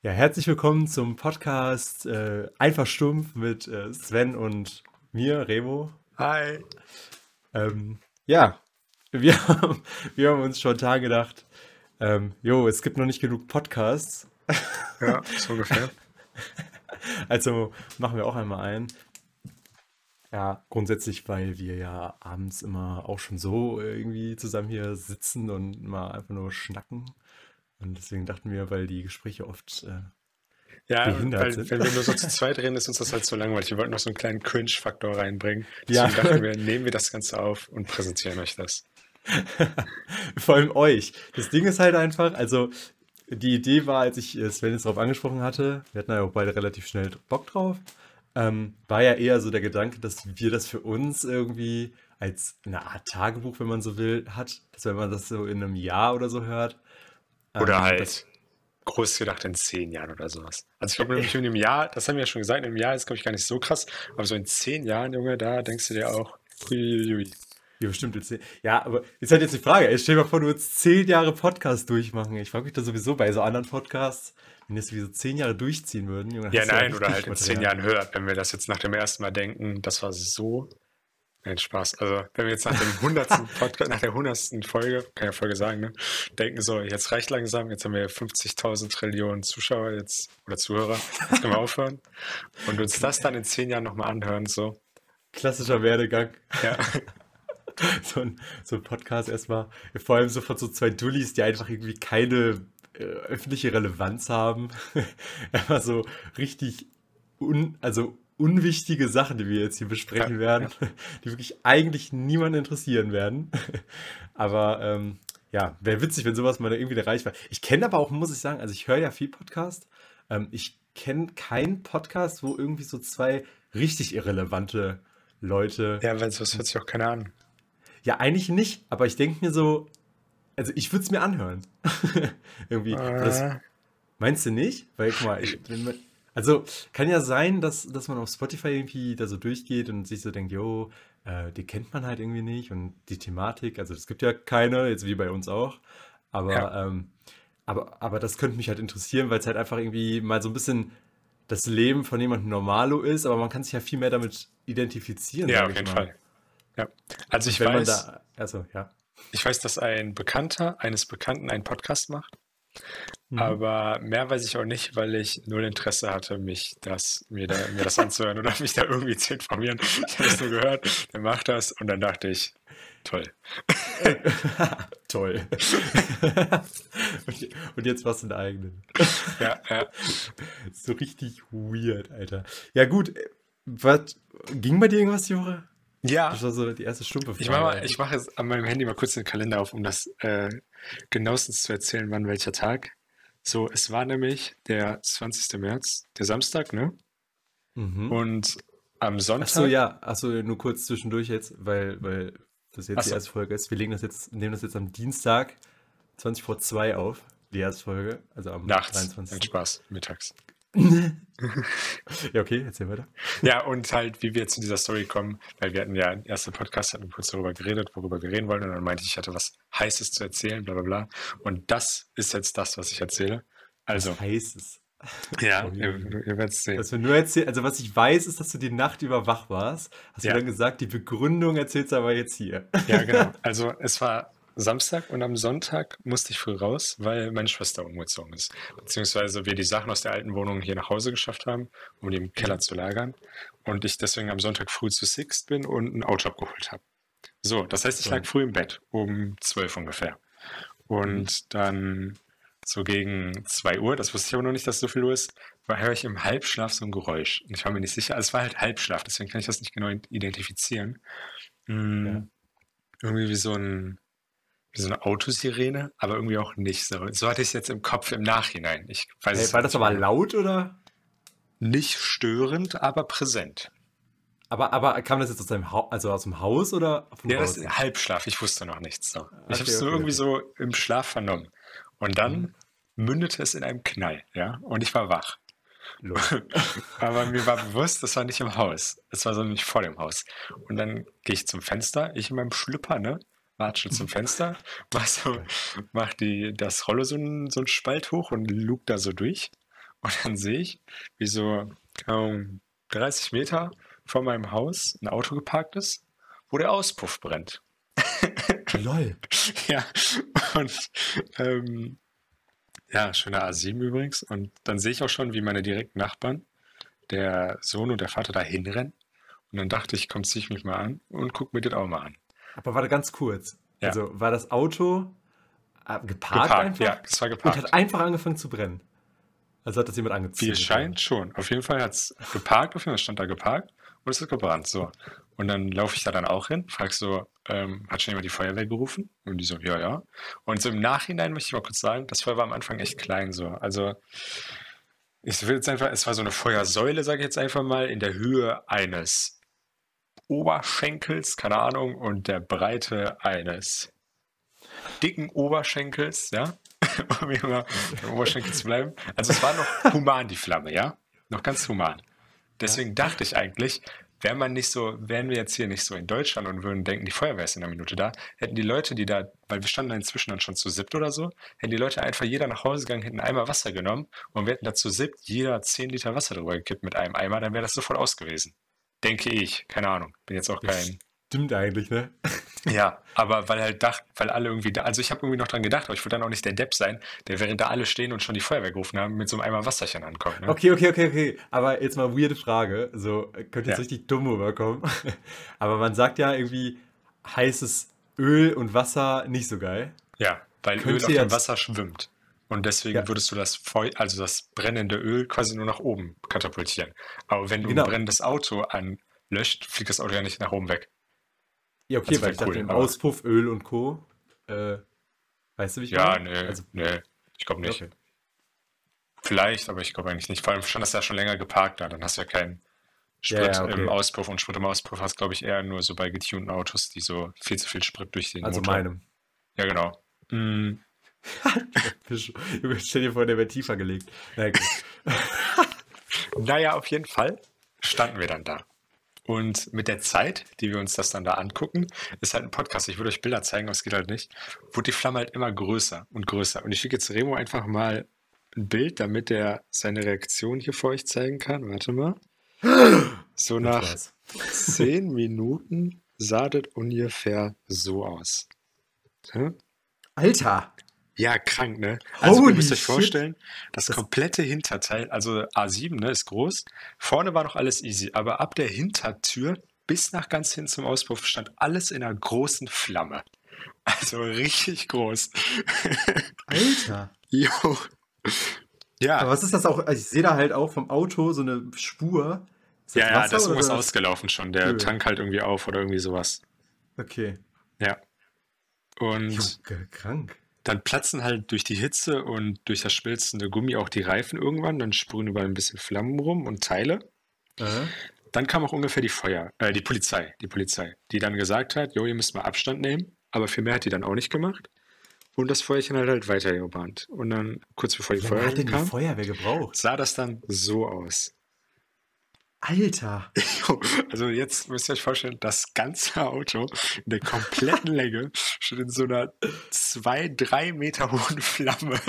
Ja, herzlich willkommen zum Podcast äh, Einfach Stumpf mit äh, Sven und mir, Remo. Hi. Ähm, ja, wir haben, wir haben uns schon Tage gedacht, ähm, jo, es gibt noch nicht genug Podcasts. Ja, so ungefähr. Also machen wir auch einmal einen. Ja, grundsätzlich, weil wir ja abends immer auch schon so irgendwie zusammen hier sitzen und mal einfach nur schnacken. Und deswegen dachten wir, weil die Gespräche oft äh, Ja, behindert weil sind. wenn wir nur so zu zweit reden, ist uns das halt so langweilig. Wir wollten noch so einen kleinen Cringe-Faktor reinbringen. Ja. Deswegen dachten wir, nehmen wir das Ganze auf und präsentieren euch das. Vor allem euch. Das Ding ist halt einfach, also die Idee war, als ich äh, Sven jetzt darauf angesprochen hatte, wir hatten ja auch beide relativ schnell Bock drauf, ähm, war ja eher so der Gedanke, dass wir das für uns irgendwie als eine Art Tagebuch, wenn man so will, hat. Dass wenn man das so in einem Jahr oder so hört. Oder ähm, halt groß gedacht in zehn Jahren oder sowas. Also ich glaube nämlich in einem Jahr, das haben wir ja schon gesagt, in einem Jahr ist glaube ich gar nicht so krass, aber so in zehn Jahren, Junge, da denkst du dir auch, huiuiui. Ja, bestimmt jetzt. Ja, aber ist halt jetzt die Frage. ey, Stell dir mal vor, du würdest zehn Jahre Podcast durchmachen. Ich frage mich da sowieso bei so anderen Podcasts, wenn die das wie so zehn Jahre durchziehen würden. Junge, Ja, nein, oder richtig halt in zehn. Jahren hört, wenn wir das jetzt nach dem ersten Mal denken, das war so. Nein, Spaß. Also, wenn wir jetzt nach dem hundertsten Podcast, nach der hundertsten Folge, kann ja Folge sagen, ne, denken so, jetzt reicht langsam, jetzt haben wir 50.000 Trillionen Zuschauer jetzt oder Zuhörer, jetzt können wir aufhören und uns das dann in zehn Jahren nochmal anhören, so. Klassischer Werdegang. Ja, so ein, so ein Podcast erstmal, vor allem so von so zwei Dullis, die einfach irgendwie keine äh, öffentliche Relevanz haben. Einfach so richtig un, also unwichtige Sachen, die wir jetzt hier besprechen Ja, werden, die wirklich eigentlich niemanden interessieren werden. Aber ähm, ja, wäre witzig, wenn sowas mal irgendwie eine Reichweite. Ich kenne aber auch, muss ich sagen, also ich höre ja viel Podcast. Ähm, ich kenne keinen Podcast, wo irgendwie so zwei richtig irrelevante Leute ja, weil sonst hört sich auch keiner an. ja, eigentlich nicht, aber ich denke mir so, also ich würde es mir anhören. Irgendwie. Aber Das, Äh, meinst du nicht? Weil, guck mal, ich, wenn man, also kann ja sein, dass, dass man auf Spotify irgendwie da so durchgeht und sich so denkt, jo, äh, die kennt man halt irgendwie nicht und die Thematik, also es gibt ja keine, jetzt wie bei uns auch, aber, Ja. ähm, aber, aber das könnte mich halt interessieren, weil es halt einfach irgendwie mal so ein bisschen das Leben von jemandem normalo ist, aber man kann sich ja viel mehr damit identifizieren, ja, auf jeden mal. Fall. Ja. Also ich weiß, da, also ja. ich weiß, dass ein Bekannter eines Bekannten einen Podcast macht. Mhm. Aber mehr weiß ich auch nicht, weil ich null Interesse hatte, mich das, mir, da, mir das anzuhören oder mich da irgendwie zu informieren. Ich habe es nur gehört, der macht das und dann dachte ich, toll. Toll. und, jetzt was in eigenen. Ja, ja. So richtig weird, Alter. Ja, gut. äh, Was, ging bei dir irgendwas Woche? ja Das war so die erste stumpfe ich mache mache jetzt an meinem Handy mal kurz den Kalender auf, um das äh, genauestens zu erzählen, wann welcher Tag. So, es war nämlich der 20. März, der Samstag, ne? Mhm. Und am Sonntag. Ach so, ja. Ach so, nur kurz zwischendurch jetzt, weil, weil das jetzt Ach die erste Folge ist. Wir legen das jetzt, nehmen das jetzt am Dienstag 20 vor 2 auf. Die erste Folge. Also am Nachts. 23. Nein, Spaß, mittags. Ja, okay, erzähl weiter. Ja, und halt, wie wir zu dieser Story kommen, weil wir hatten ja im ersten Podcast, hatten wir kurz darüber geredet, worüber wir reden wollen, und dann meinte ich, ich hatte was Heißes zu erzählen, bla bla bla. Und das ist jetzt das, was ich erzähle. Also, Heiß es. ja, Oh, ihr, ihr werdet es sehen. Dass wir nur erzählen, also was ich weiß, ist, dass du die Nacht über wach warst. Hast Ja. du dann gesagt, die Begründung erzählst du aber jetzt hier. Ja, genau. Also, es war Samstag und am Sonntag musste ich früh raus, weil meine Schwester umgezogen ist. Beziehungsweise wir die Sachen aus der alten Wohnung hier nach Hause geschafft haben, um die im Keller zu lagern. Und ich deswegen am Sonntag früh zu Sixt bin und ein Auto abgeholt habe. So, das heißt, ich lag früh im Bett, um 12 ungefähr. Und dann so gegen 2 Uhr, das wusste ich aber noch nicht, dass so viel Uhr ist, war, höre ich im Halbschlaf so ein Geräusch. Und ich war mir nicht sicher, also es war halt Halbschlaf, deswegen kann ich das nicht genau identifizieren. Mm, Ja. Irgendwie wie so ein, wie so eine Autosirene, aber irgendwie auch nicht so. So hatte ich es jetzt im Kopf im Nachhinein. Ich weiß Hey, war das aber laut oder? Nicht störend, aber präsent. Aber, aber kam das jetzt aus deinem Haus, also aus dem Haus oder von Ja, das ist Halbschlaf. Ich wusste noch nichts. So. Ich Okay, habe es nur okay, irgendwie okay. so im Schlaf vernommen. Und dann Mhm. mündete es in einem Knall, ja, und ich war wach. Aber mir war bewusst, das war nicht im Haus. Es war so nicht vor dem Haus. Und dann gehe ich zum Fenster, ich in meinem Schlüpper, ne? Watsche zum Fenster, mach, so, mach die, das Rollo so einen so Spalt hoch und lug da so durch. Und dann sehe ich, wie so ähm, 30 Meter vor meinem Haus ein Auto geparkt ist, wo der Auspuff brennt. Lol. ja, und ähm, ja, schöner A7 übrigens. Und dann sehe ich auch schon, wie meine direkten Nachbarn, der Sohn und der Vater da hinrennen. Und dann dachte ich, komm, zieh ich mich mal an und guck mir das auch mal an. Aber warte ganz kurz. Ja. Also war das Auto äh, geparkt, Geparkt, einfach? ja, es war Und geparkt. hat einfach angefangen zu brennen. Also hat das jemand Wie angezündet. es scheint schon. Auf jeden Fall hat es geparkt, auf jeden Fall stand da geparkt und es ist gebrannt. So. Und dann laufe ich da dann auch hin, frage so, ähm, hat schon jemand die Feuerwehr gerufen? Und die so, ja, ja. Und so im Nachhinein möchte ich mal kurz sagen, das Feuer war am Anfang echt klein so. Also ich will jetzt einfach, es war so eine Feuersäule, sage ich jetzt einfach mal, in der Höhe eines Oberschenkels, keine Ahnung, und der Breite eines dicken Oberschenkels, ja, um immer im Oberschenkel zu bleiben. Also es war noch human, die Flamme, ja, noch ganz human. Deswegen dachte ich eigentlich, wäre man nicht so, wären wir jetzt hier nicht so in Deutschland und würden denken, die Feuerwehr ist in einer Minute da, hätten die Leute, die da, weil wir standen da inzwischen dann schon zu siebt oder so, hätten die Leute einfach jeder nach Hause gegangen, hätten Eimer Wasser genommen und wir hätten da zu siebt jeder 10 Liter Wasser drüber gekippt mit einem Eimer, dann wäre das sofort aus gewesen. Denke ich, keine Ahnung, bin jetzt auch kein. Stimmt eigentlich, ne? Ja, aber weil halt dacht, weil alle irgendwie da, also ich habe irgendwie noch dran gedacht, aber ich würde dann auch nicht der Depp sein, der während da alle stehen und schon die Feuerwehr gerufen haben, mit so einem Eimer Wasserchen ankommt. Ne? Okay, okay, okay, okay. Aber jetzt mal weirde Frage. So, könnte jetzt Ja. richtig dumm rüberkommen. Aber man sagt ja irgendwie, heißes Öl und Wasser nicht so geil. Ja, weil Öl auf dem Wasser schwimmt. Und deswegen Ja. würdest du das Feu also das brennende Öl quasi nur nach oben katapultieren. Aber wenn du Genau. ein brennendes Auto anlöscht, fliegt das Auto ja nicht nach oben weg. Ja, okay, Also weil ich dachte, cool, im aber- Auspuff, Öl und Co. Äh, weißt du, wie ich Ja, meine? nee, Also, nee, ich glaube nicht. Glaub- Vielleicht, aber ich glaube eigentlich nicht. Vor allem stand das ja schon länger geparkt da, dann hast du ja keinen Ja, Sprit ja, okay. im Auspuff und Sprit im Auspuff hast, glaube ich, eher nur so bei getunten Autos, die so viel zu viel Sprit durch den also Motor. meinem. Ja, genau. Fisch. Junge, Stell dir vor, der wäre tiefer gelegt. Na gut. Naja, auf jeden Fall standen wir dann da. Und mit der Zeit, die wir uns das dann da angucken, ist halt ein Podcast. Ich würde euch Bilder zeigen, aber es geht halt nicht. Wurde die Flamme halt immer größer und größer. Und ich schicke jetzt Remo einfach mal ein Bild, damit er seine Reaktion hier vor euch zeigen kann. Warte mal. So nach zehn Minuten sah das ungefähr so aus. Hä? Alter! Ja, krank, ne? Also Holy ihr müsst euch vorstellen, das, Das- komplette Hinterteil, also A7, ne, ist groß. Vorne war noch alles easy, aber ab der Hintertür bis nach ganz hin zum Auspuff stand alles in einer großen Flamme. Also richtig groß. Alter! Jo. Ja, Aber was ist das auch? Also ich sehe da halt auch vom Auto so eine Spur. Ist ja, ja, Wasser da ist oder irgendwas das- ausgelaufen schon. Der Öl? Tank halt irgendwie auf oder irgendwie sowas. Okay. Ja. Und Junge, krank. Dann platzen halt durch die Hitze und durch das schmelzende Gummi auch die Reifen irgendwann. Dann sprühen überall ein bisschen Flammen rum und Teile. Äh? Dann kam auch ungefähr die Feuer, äh, die Polizei, die Polizei, die dann gesagt hat, jo, ihr müsst mal Abstand nehmen, aber viel mehr hat die dann auch nicht gemacht. Und das Feuerchen halt halt weiter gebrannt. Und dann, kurz bevor die Feuerwehr hat denn die kam, Feuerwehr gebraucht? sah das dann so aus. Alter! Also jetzt müsst ihr euch vorstellen, das ganze Auto in der kompletten Länge steht in so einer zwei, drei Meter hohen Flamme.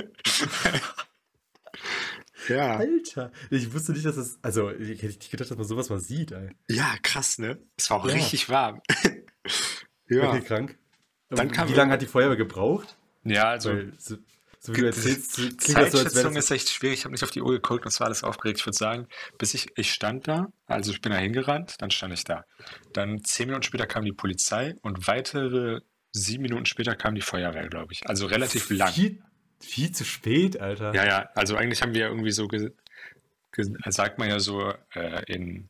ja, Alter! Ich wusste nicht, dass das. Also, ich hätte nicht gedacht, dass man sowas mal sieht, ey. ja, krass, ne? Es war auch Ja. richtig warm. ja. Okay, krank. Dann kam wie lange hat die Feuerwehr gebraucht? ja, also Weil, so, wie du erzählst, klingt das so, als Zeitschätzung ist echt schwierig. Ich habe nicht auf die Uhr geguckt und zwar alles aufgeregt. Ich würde sagen, bis ich, ich stand da, also ich bin da hingerannt, dann stand ich da. Dann zehn Minuten später kam die Polizei und weitere sieben Minuten später kam die Feuerwehr, glaube ich. Also relativ lang. Viel, viel zu spät, Alter. Ja, ja, also eigentlich haben wir irgendwie so, sagt man ja so, äh, in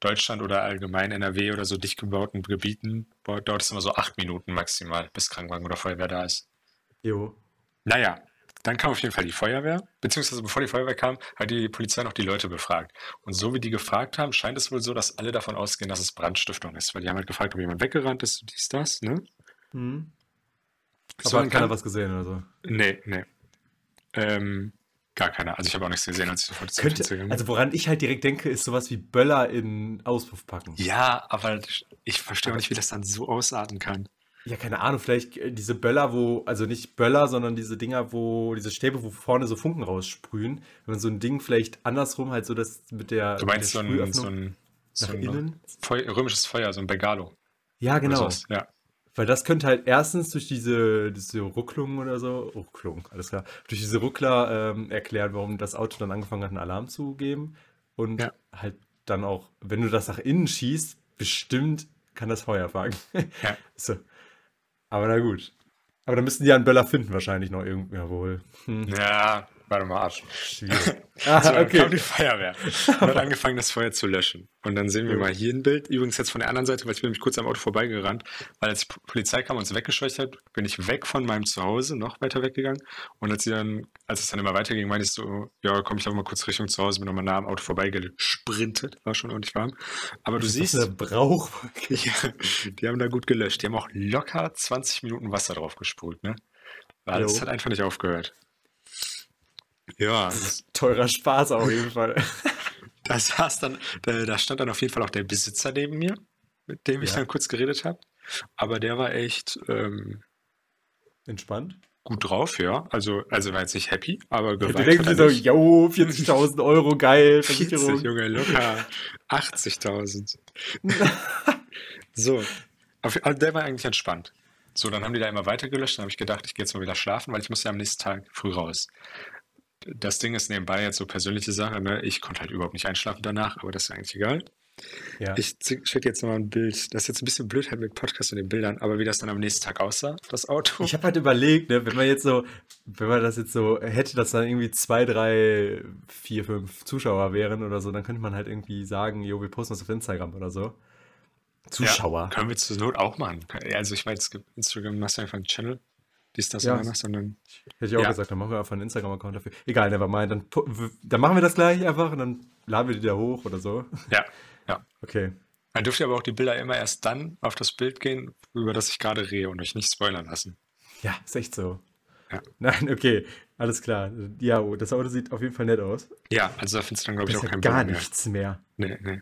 Deutschland oder allgemein NRW oder so dicht gebauten Gebieten dauert es immer so acht Minuten maximal, bis Krankenwagen oder Feuerwehr da ist. Jo. Naja, dann kam auf jeden Fall die Feuerwehr, beziehungsweise bevor die Feuerwehr kam, hat die Polizei noch die Leute befragt. Und so wie die gefragt haben, scheint es wohl so, dass alle davon ausgehen, dass es Brandstiftung ist, weil die haben halt gefragt, ob jemand weggerannt ist, dies, das, ne? Hm. So, Aber dann hat keiner kam- was gesehen oder so. Nee, nee. Ähm, gar keiner. Also ich habe auch nichts gesehen, als ich sofort Tür Könnte, gegangen bin. also woran ich halt direkt denke, ist sowas wie Böller in Auspuff packen. Ja, aber ich verstehe auch nicht, wie das dann so ausarten kann. Ja, keine Ahnung, vielleicht äh, diese Böller, wo, also nicht Böller, sondern diese Dinger, wo, diese Stäbe, wo vorne so Funken raussprühen. Wenn man so ein Ding vielleicht andersrum halt so das mit der. Du meinst so der ein, so ein, so ein? Feu römisches Feuer, so ein Bengalo. Ja, genau. sowas. Ja. Weil das könnte halt erstens durch diese, diese Rucklung oder so, Rucklung, alles klar, durch diese Ruckler ähm, erklären, warum das Auto dann angefangen hat, einen Alarm zu geben. Und Ja. halt dann auch, wenn du das nach innen schießt, bestimmt kann das Feuer fangen. Ja. so. Aber na gut. Aber dann müssten die einen Böller finden, wahrscheinlich noch irgendwo. Jawohl. Hm, Ja, warte mal ab. schwierig. So, Ah, dann kam okay. die Feuerwehr und hat angefangen, das Feuer zu löschen. Und dann sehen wir mal hier ein Bild. Übrigens jetzt von der anderen Seite, weil ich bin nämlich kurz am Auto vorbeigerannt, weil als die Polizei kam und uns weggescheucht hat, bin ich weg von meinem Zuhause, noch weiter weggegangen. Und als sie dann, als es dann immer weiterging, meinte ich so, ja, komm, ich laufe mal kurz Richtung zu Hause, bin nochmal nah am Auto vorbeigesprintet, war schon ordentlich warm. Aber du Das siehst, eine Brauch. ja, die haben da gut gelöscht. Die haben auch locker 20 Minuten Wasser drauf gesprüht, ne? Weil es hat einfach nicht aufgehört. Ja, das, Teurer Spaß auf jeden Fall. da saß dann, da, stand dann auf jeden Fall auch der Besitzer neben mir, mit dem ich Ja. dann kurz geredet habe. Aber der war echt ähm, Entspannt. gut drauf, ja. Also, also war jetzt nicht happy, aber Ja, geweint du denkst hat dir er so, yo, 40.000 Euro, geil, 40, Versicherung. Junge, locker 80.000. So, also der war eigentlich entspannt. So, dann haben die da immer weiter gelöscht. Dann habe ich gedacht, ich gehe jetzt mal wieder schlafen, weil ich muss ja am nächsten Tag früh raus. Das Ding ist nebenbei jetzt so persönliche Sache. Ne? Ich konnte halt überhaupt nicht einschlafen danach, aber das ist eigentlich egal. Ja. Ich schicke jetzt nochmal ein Bild. Das ist jetzt ein bisschen blöd halt mit Podcast und den Bildern, aber wie das dann am nächsten Tag aussah, das Auto. Ich habe halt überlegt, ne, wenn man jetzt so, wenn man das jetzt so hätte, dass dann irgendwie zwei, drei, vier, fünf Zuschauer wären oder so, dann könnte man halt irgendwie sagen, jo, wir posten das auf Instagram oder so. Zuschauer. Ja, können wir zur Not auch machen. Also ich meine, es gibt Instagram, machst du einfach einen Channel, dies, das Ja. und danach, sondern Hätte ich auch Ja. gesagt, dann machen wir einfach einen Instagram-Account dafür. Egal, nevermind. Dann, dann machen wir das gleich einfach und dann laden wir die da hoch oder so. ja, ja. Okay. Man dürfte aber auch die Bilder immer erst dann auf das Bild gehen, über das ich gerade rede und euch nicht spoilern lassen. Ja, ist echt so. Ja. Nein, okay, alles klar. Ja, oh, das Auto sieht auf jeden Fall nett aus. Ja, also da findest du dann, glaube ich, auch kein gar mehr. nichts mehr. Nee, nee.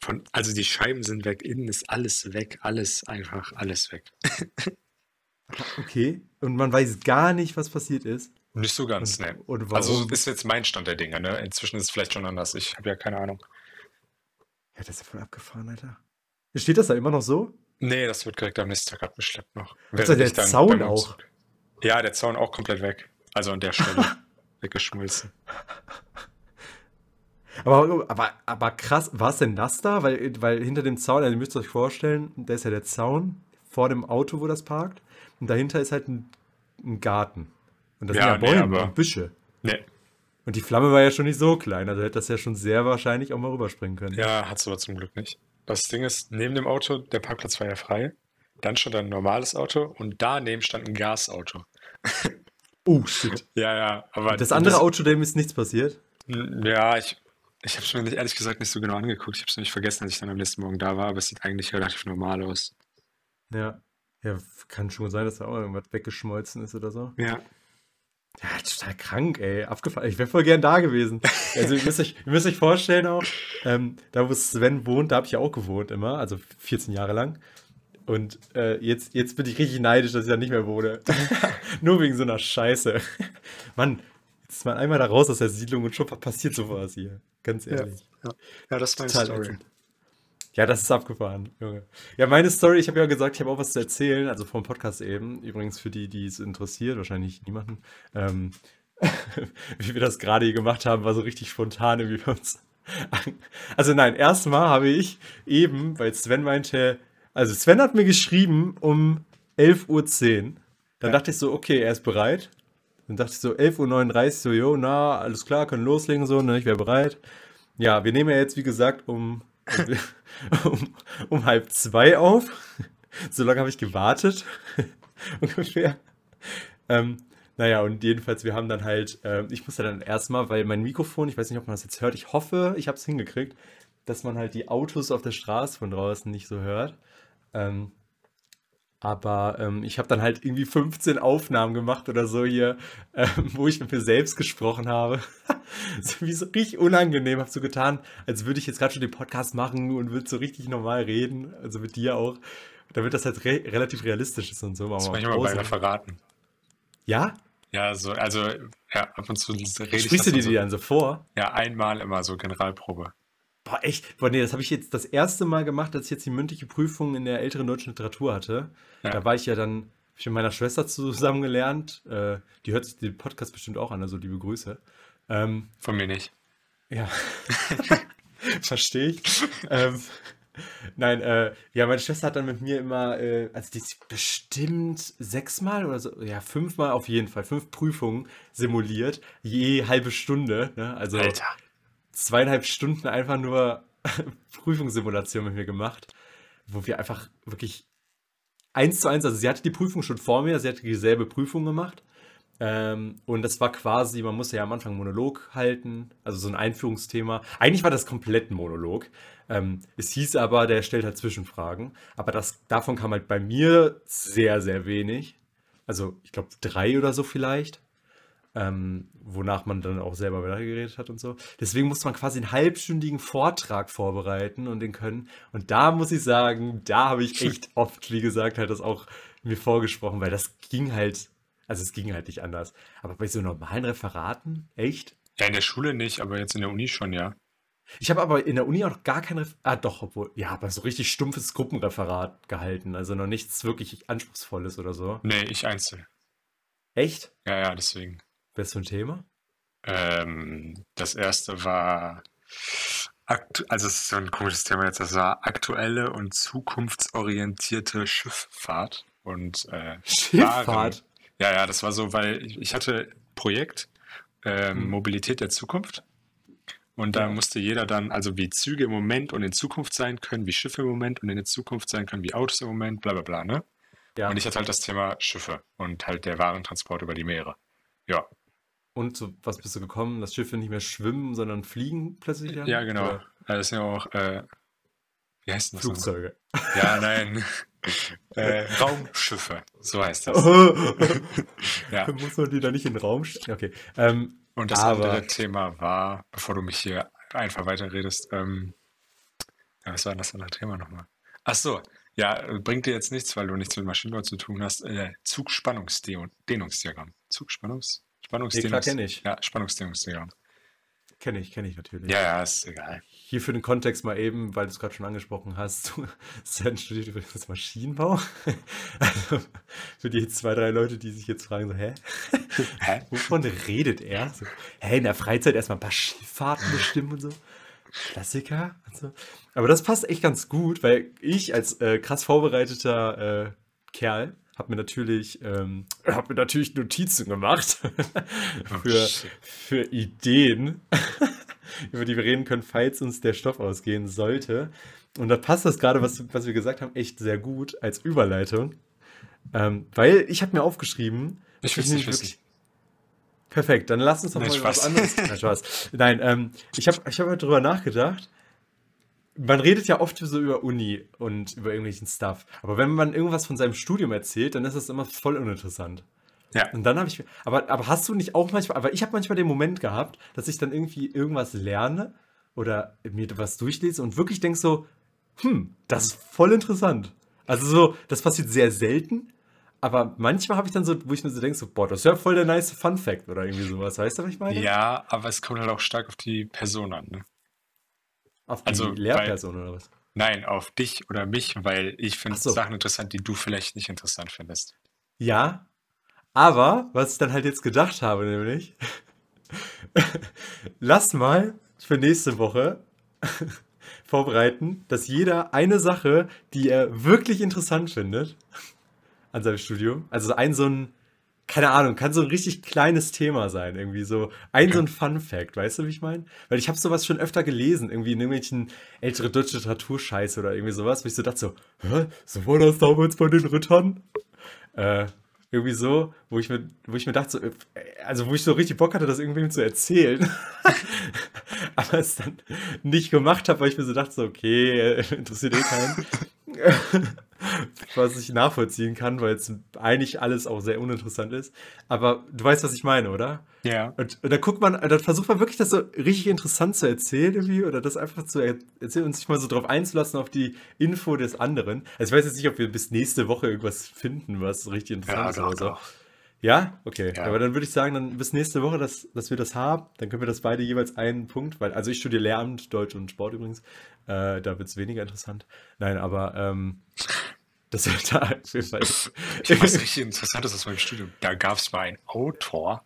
Von, also die Scheiben sind weg, innen ist alles weg, alles einfach, alles weg. Okay. Und man weiß gar nicht, was passiert ist. Nicht so ganz, Und, ne. und. Also ist jetzt mein Stand der Dinge, ne? Inzwischen ist es vielleicht schon anders. Ich habe ja keine Ahnung. ja, das ist ja voll abgefahren, Alter. Steht das da immer noch so? Nee, das wird direkt am nächsten Tag abgeschleppt noch. Während der dann Zaun auch? Ja, der Zaun auch komplett weg. Also an der Stelle weggeschmolzen. Aber, aber, aber krass, war es denn das da? Weil, weil hinter dem Zaun, also ihr müsst euch vorstellen, da ist ja der Zaun vor dem Auto, wo das parkt. Und dahinter ist halt ein, ein Garten. Und da sind Ja, ja nee, Bäume aber- und Büsche. Nee, Und die Flamme war ja schon nicht so klein, also hätte das ja schon sehr wahrscheinlich auch mal rüberspringen können. ja, hat's aber zum Glück nicht. Das Ding ist, neben dem Auto, der Parkplatz war ja frei. Dann stand ein normales Auto und daneben stand ein Gasauto. Oh, shit. Ja, ja, aber Das andere Auto, dem ist nichts passiert. Ja, ich, ich habe es mir nicht, ehrlich gesagt nicht so genau angeguckt. Ich habe es nämlich vergessen, als ich dann am nächsten Morgen da war, aber es sieht eigentlich relativ normal aus. Ja. Ja, kann schon sein, dass da auch irgendwas weggeschmolzen ist oder so. Ja. Ja, total krank, ey. Abgefahren. Ich wäre voll gern da gewesen. Also, ihr müsst euch, ihr müsst euch vorstellen auch, ähm, da wo Sven wohnt, da habe ich ja auch gewohnt immer, also 14 Jahre lang. Und äh, jetzt, jetzt bin ich richtig neidisch, dass ich da nicht mehr wohne. Nur wegen so einer Scheiße. Mann, jetzt ist man einmal da raus aus der Siedlung und schon passiert sowas hier. Ganz ehrlich. Ja, ja das ist meine Total Story. ätzend. Ja, das ist abgefahren, Junge. Ja, meine Story, ich habe ja gesagt, ich habe auch was zu erzählen, also vom Podcast eben. Übrigens für die, die es interessiert, wahrscheinlich niemanden. Ähm, wie wir das gerade hier gemacht haben, war so richtig spontan irgendwie bei uns. Also nein, erstmal habe ich eben, weil Sven meinte, also Sven hat mir geschrieben um 11.10 Uhr. Dann dachte ich so, okay, er ist bereit. Dann dachte ich so, 11.39 Uhr, so, jo, na, alles klar, können loslegen, so, ne, ich wäre bereit. Ja, wir nehmen ja jetzt, wie gesagt, um, um, um halb zwei auf. So lange habe ich gewartet. Ungefähr. Ähm, naja, und jedenfalls, wir haben dann halt, ähm, ich musste dann erstmal, weil mein Mikrofon, ich weiß nicht, ob man das jetzt hört, ich hoffe, ich habe es hingekriegt, dass man halt die Autos auf der Straße von draußen nicht so hört. Ähm, aber ähm, ich habe dann halt irgendwie 15 Aufnahmen gemacht oder so hier, ähm, wo ich mit mir selbst gesprochen habe. so wie so richtig unangenehm, habe so getan, als würde ich jetzt gerade schon den Podcast machen und würde so richtig normal reden, also mit dir auch. damit das halt re relativ realistisch ist und so. Das immer bei Referaten. Ja? Ja, so, also ja, ab und zu rede ich Sprichst du dir so, die dann so vor? Ja, einmal immer so Generalprobe. Boah, echt? Boah, nee, das habe ich jetzt das erste Mal gemacht, als ich jetzt die mündliche Prüfung in der älteren deutschen Literatur hatte. Ja. Da war ich ja dann, hab ich mit meiner Schwester zusammen gelernt. Äh, die hört sich den Podcast bestimmt auch an, also liebe Grüße. Ähm, Von mir nicht. Ja. Verstehe ich. ähm, nein, äh, ja, meine Schwester hat dann mit mir immer, äh, also die ist bestimmt sechsmal oder so, ja, fünfmal auf jeden Fall, fünf Prüfungen simuliert, je halbe Stunde. Ne? Also Alter. Zweieinhalb Stunden einfach nur Prüfungssimulation mit mir gemacht, wo wir einfach wirklich eins zu eins, also sie hatte die Prüfung schon vor mir, sie hatte dieselbe Prüfung gemacht ähm, und das war quasi, man musste ja am Anfang Monolog halten, also so ein Einführungsthema. Eigentlich war das komplett ein Monolog. Ähm, es hieß aber, der stellt halt Zwischenfragen. Aber das, davon kam halt bei mir sehr, sehr wenig. Also ich glaube drei oder so vielleicht. Ähm, wonach man dann auch selber weitergeredet hat und so. Deswegen musste man quasi einen halbstündigen Vortrag vorbereiten und den können. Und da muss ich sagen, da habe ich echt oft, wie gesagt, halt das auch mir vorgesprochen, weil das ging halt also es ging halt nicht anders. Aber bei so normalen Referaten, echt? Ja, in der Schule nicht, aber jetzt in der Uni schon, ja. Ich habe aber in der Uni auch noch gar kein Referat, ah doch, obwohl, ja, aber so richtig stumpfes Gruppenreferat gehalten. Also noch nichts wirklich Anspruchsvolles oder so. Nee, ich einzeln. Echt? Ja, ja, deswegen. Was für ein Thema? Ähm, das erste war, also es ist so ein komisches Thema jetzt, das war aktuelle und zukunftsorientierte Schifffahrt. Und äh, Schifffahrt? Waren, ja, ja, das war so, weil ich, ich hatte Projekt ähm, hm. Mobilität der Zukunft. Und da musste jeder dann, also wie Züge im Moment und in Zukunft sein können, wie Schiffe im Moment und in der Zukunft sein können, wie Autos im Moment, bla bla bla, ne? Ja. Und ich hatte halt das Thema Schiffe und halt der Warentransport über die Meere. Ja. Und zu was bist du gekommen, dass Schiffe nicht mehr schwimmen, sondern fliegen plötzlich? Dann? Ja, genau. Oder? Das sind ja auch, äh, wie heißt das? Flugzeuge. Ja, nein. Äh, Raumschiffe, so heißt das. ja. Muss man die da nicht in den Raum stellen? Okay. Ähm, und das aber... andere Thema war, bevor du mich hier einfach weiterredest, ähm, ja, was war denn das andere Thema nochmal? Ach so, ja, bringt dir jetzt nichts, weil du nichts mit Maschinenbau zu tun hast. Äh, Zugspannungsdehnungsdiagramm. Zugspannungs? Spannungsdehnungs nee, ich. Ja. Kenne ich, kenne ich natürlich. Ja, ja, ist egal. Hier für den Kontext mal eben, weil du es gerade schon angesprochen hast. Sven studiert übrigens Maschinenbau. Also für die zwei, drei Leute, die sich jetzt fragen, so, hä? hä? Wovon redet er? So, hä, in der Freizeit erstmal ein paar Schifffahrten bestimmen und so. Klassiker und so. Aber das passt echt ganz gut, weil ich als äh, krass vorbereiteter äh, Kerl habe mir natürlich, ähm, hab mir natürlich Notizen gemacht für, für Ideen, über die wir reden können, falls uns der Stoff ausgehen sollte. Und da passt das gerade, was, was wir gesagt haben, echt sehr gut als Überleitung. Ähm, weil ich habe mir aufgeschrieben, ich will nicht wirklich. Perfekt, dann lass uns doch Nein, mal Spaß. was anderes. Nein, Spaß. Nein, ähm, ich habe ich hab halt drüber nachgedacht man redet ja oft so über Uni und über irgendwelchen Stuff. Aber wenn man irgendwas von seinem Studium erzählt, dann ist das immer voll uninteressant. Ja. Und dann habe ich, aber, aber hast du nicht auch manchmal, aber ich habe manchmal den Moment gehabt, dass ich dann irgendwie irgendwas lerne oder mir was durchlese und wirklich denke so, hm, das ist voll interessant. Also so, das passiert sehr selten, aber manchmal habe ich dann so, wo ich mir so denke, so, boah, das ist ja voll der nice Fun Fact oder irgendwie sowas. Weißt du, was ich meine? Ja, aber es kommt halt auch stark auf die Person an, ne? Auf die also, Lehrperson weil, oder was? Nein, auf dich oder mich, weil ich finde so. Sachen interessant, die du vielleicht nicht interessant findest. Ja, aber was ich dann halt jetzt gedacht habe, nämlich, lass mal für nächste Woche vorbereiten, dass jeder eine Sache, die er wirklich interessant findet an seinem Studium, also ein so ein keine Ahnung, kann so ein richtig kleines Thema sein, irgendwie so ein so ein Fun Fact, weißt du, wie ich meine? Weil ich habe sowas schon öfter gelesen, irgendwie in irgendwelchen ältere deutsche Literaturscheiße oder irgendwie sowas, wo ich so dachte so, hä, so war das damals bei den Rittern? Äh, irgendwie so, wo ich mir, wo ich mir dachte, so, äh, also wo ich so richtig Bock hatte, das irgendwem zu erzählen, aber es dann nicht gemacht habe, weil ich mir so dachte, so, okay, interessiert eh keinen. was ich nachvollziehen kann, weil es eigentlich alles auch sehr uninteressant ist. Aber du weißt, was ich meine, oder? Ja. Und, und dann guckt man, dann versucht man wirklich das so richtig interessant zu erzählen irgendwie oder das einfach zu er erzählen und sich mal so drauf einzulassen auf die Info des anderen. Also ich weiß jetzt nicht, ob wir bis nächste Woche irgendwas finden, was richtig interessant Ja, ist doch, oder so. doch. Ja? Okay. Ja. Aber dann würde ich sagen, dann bis nächste Woche, dass, dass wir das haben. Dann können wir das beide jeweils einen Punkt, weil, also ich studiere Lehramt, Deutsch und Sport übrigens. Äh, da wird es weniger interessant. Nein, aber ähm, das wird da auf jeden Fall. Was richtig interessant ist aus meinem Studium, da gab es mal einen Autor.